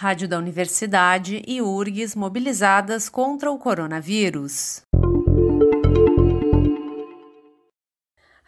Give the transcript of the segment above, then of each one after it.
Rádio da Universidade e URGS mobilizadas contra o coronavírus.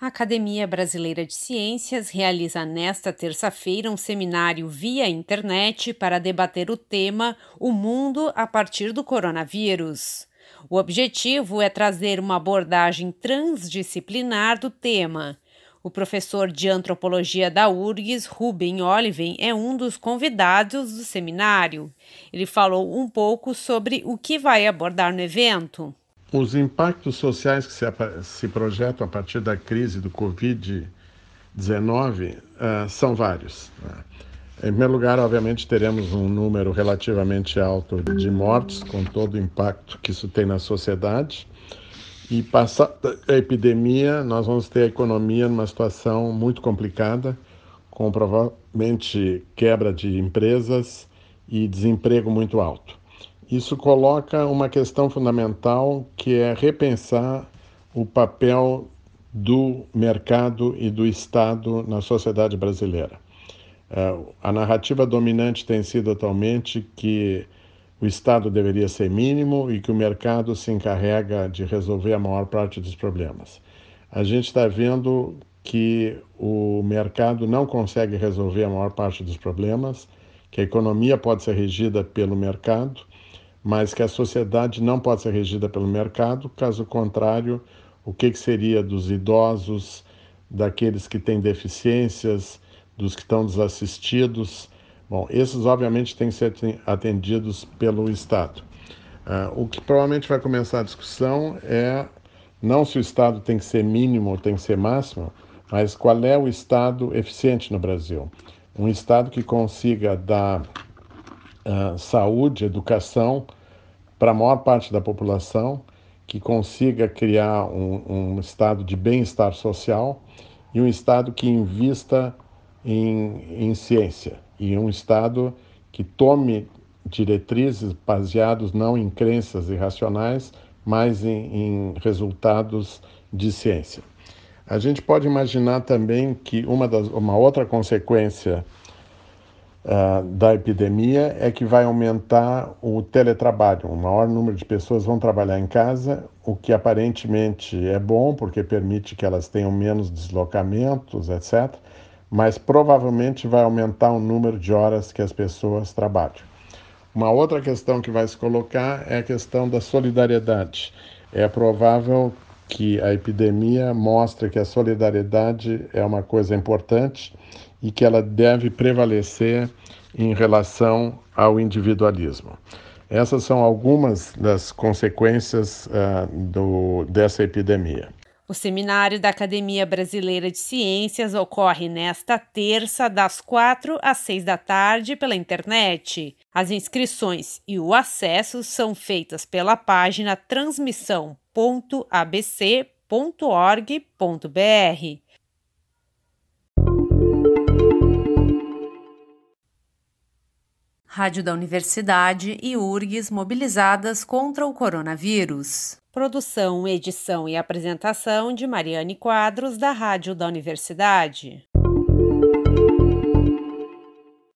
A Academia Brasileira de Ciências realiza nesta terça-feira um seminário via internet para debater o tema O Mundo a partir do coronavírus. O objetivo é trazer uma abordagem transdisciplinar do tema o professor de antropologia da URGS, Ruben Oliven, é um dos convidados do seminário. Ele falou um pouco sobre o que vai abordar no evento. Os impactos sociais que se, projetam a partir da crise do Covid-19 uh, são vários. Né? Em primeiro lugar, obviamente, teremos um número relativamente alto de mortes, com todo o impacto que isso tem na sociedade. E passada a epidemia, nós vamos ter a economia numa situação muito complicada, com provavelmente quebra de empresas e desemprego muito alto. Isso coloca uma questão fundamental que é repensar o papel do mercado e do Estado na sociedade brasileira. É, a narrativa dominante tem sido atualmente que o Estado deveria ser mínimo e que o mercado se encarrega de resolver a maior parte dos problemas. A gente está vendo que o mercado não consegue resolver a maior parte dos problemas, que a economia pode ser regida pelo mercado, mas que a sociedade não pode ser regida pelo mercado, caso contrário, o que, que seria dos idosos, daqueles que têm deficiências, dos que estão desassistidos, Bom, esses obviamente têm que ser atendidos pelo Estado. Uh, o que provavelmente vai começar a discussão é não se o Estado tem que ser mínimo ou tem que ser máximo, mas qual é o Estado eficiente no Brasil. Um Estado que consiga dar uh, saúde, educação para a maior parte da população, que consiga criar um, um estado de bem-estar social e um Estado que invista em, em ciência e um Estado que tome diretrizes baseadas não em crenças irracionais, mas em, em resultados de ciência. A gente pode imaginar também que uma, das, uma outra consequência uh, da epidemia é que vai aumentar o teletrabalho. O maior número de pessoas vão trabalhar em casa, o que aparentemente é bom, porque permite que elas tenham menos deslocamentos, etc mas provavelmente vai aumentar o número de horas que as pessoas trabalham. Uma outra questão que vai se colocar é a questão da solidariedade. É provável que a epidemia mostre que a solidariedade é uma coisa importante e que ela deve prevalecer em relação ao individualismo. Essas são algumas das consequências uh, do, dessa epidemia. O seminário da Academia Brasileira de Ciências ocorre nesta terça, das quatro às seis da tarde, pela internet. As inscrições e o acesso são feitas pela página transmissão.abc.org.br. Rádio da Universidade e URGS mobilizadas contra o coronavírus. Produção, edição e apresentação de Mariane Quadros, da Rádio da Universidade.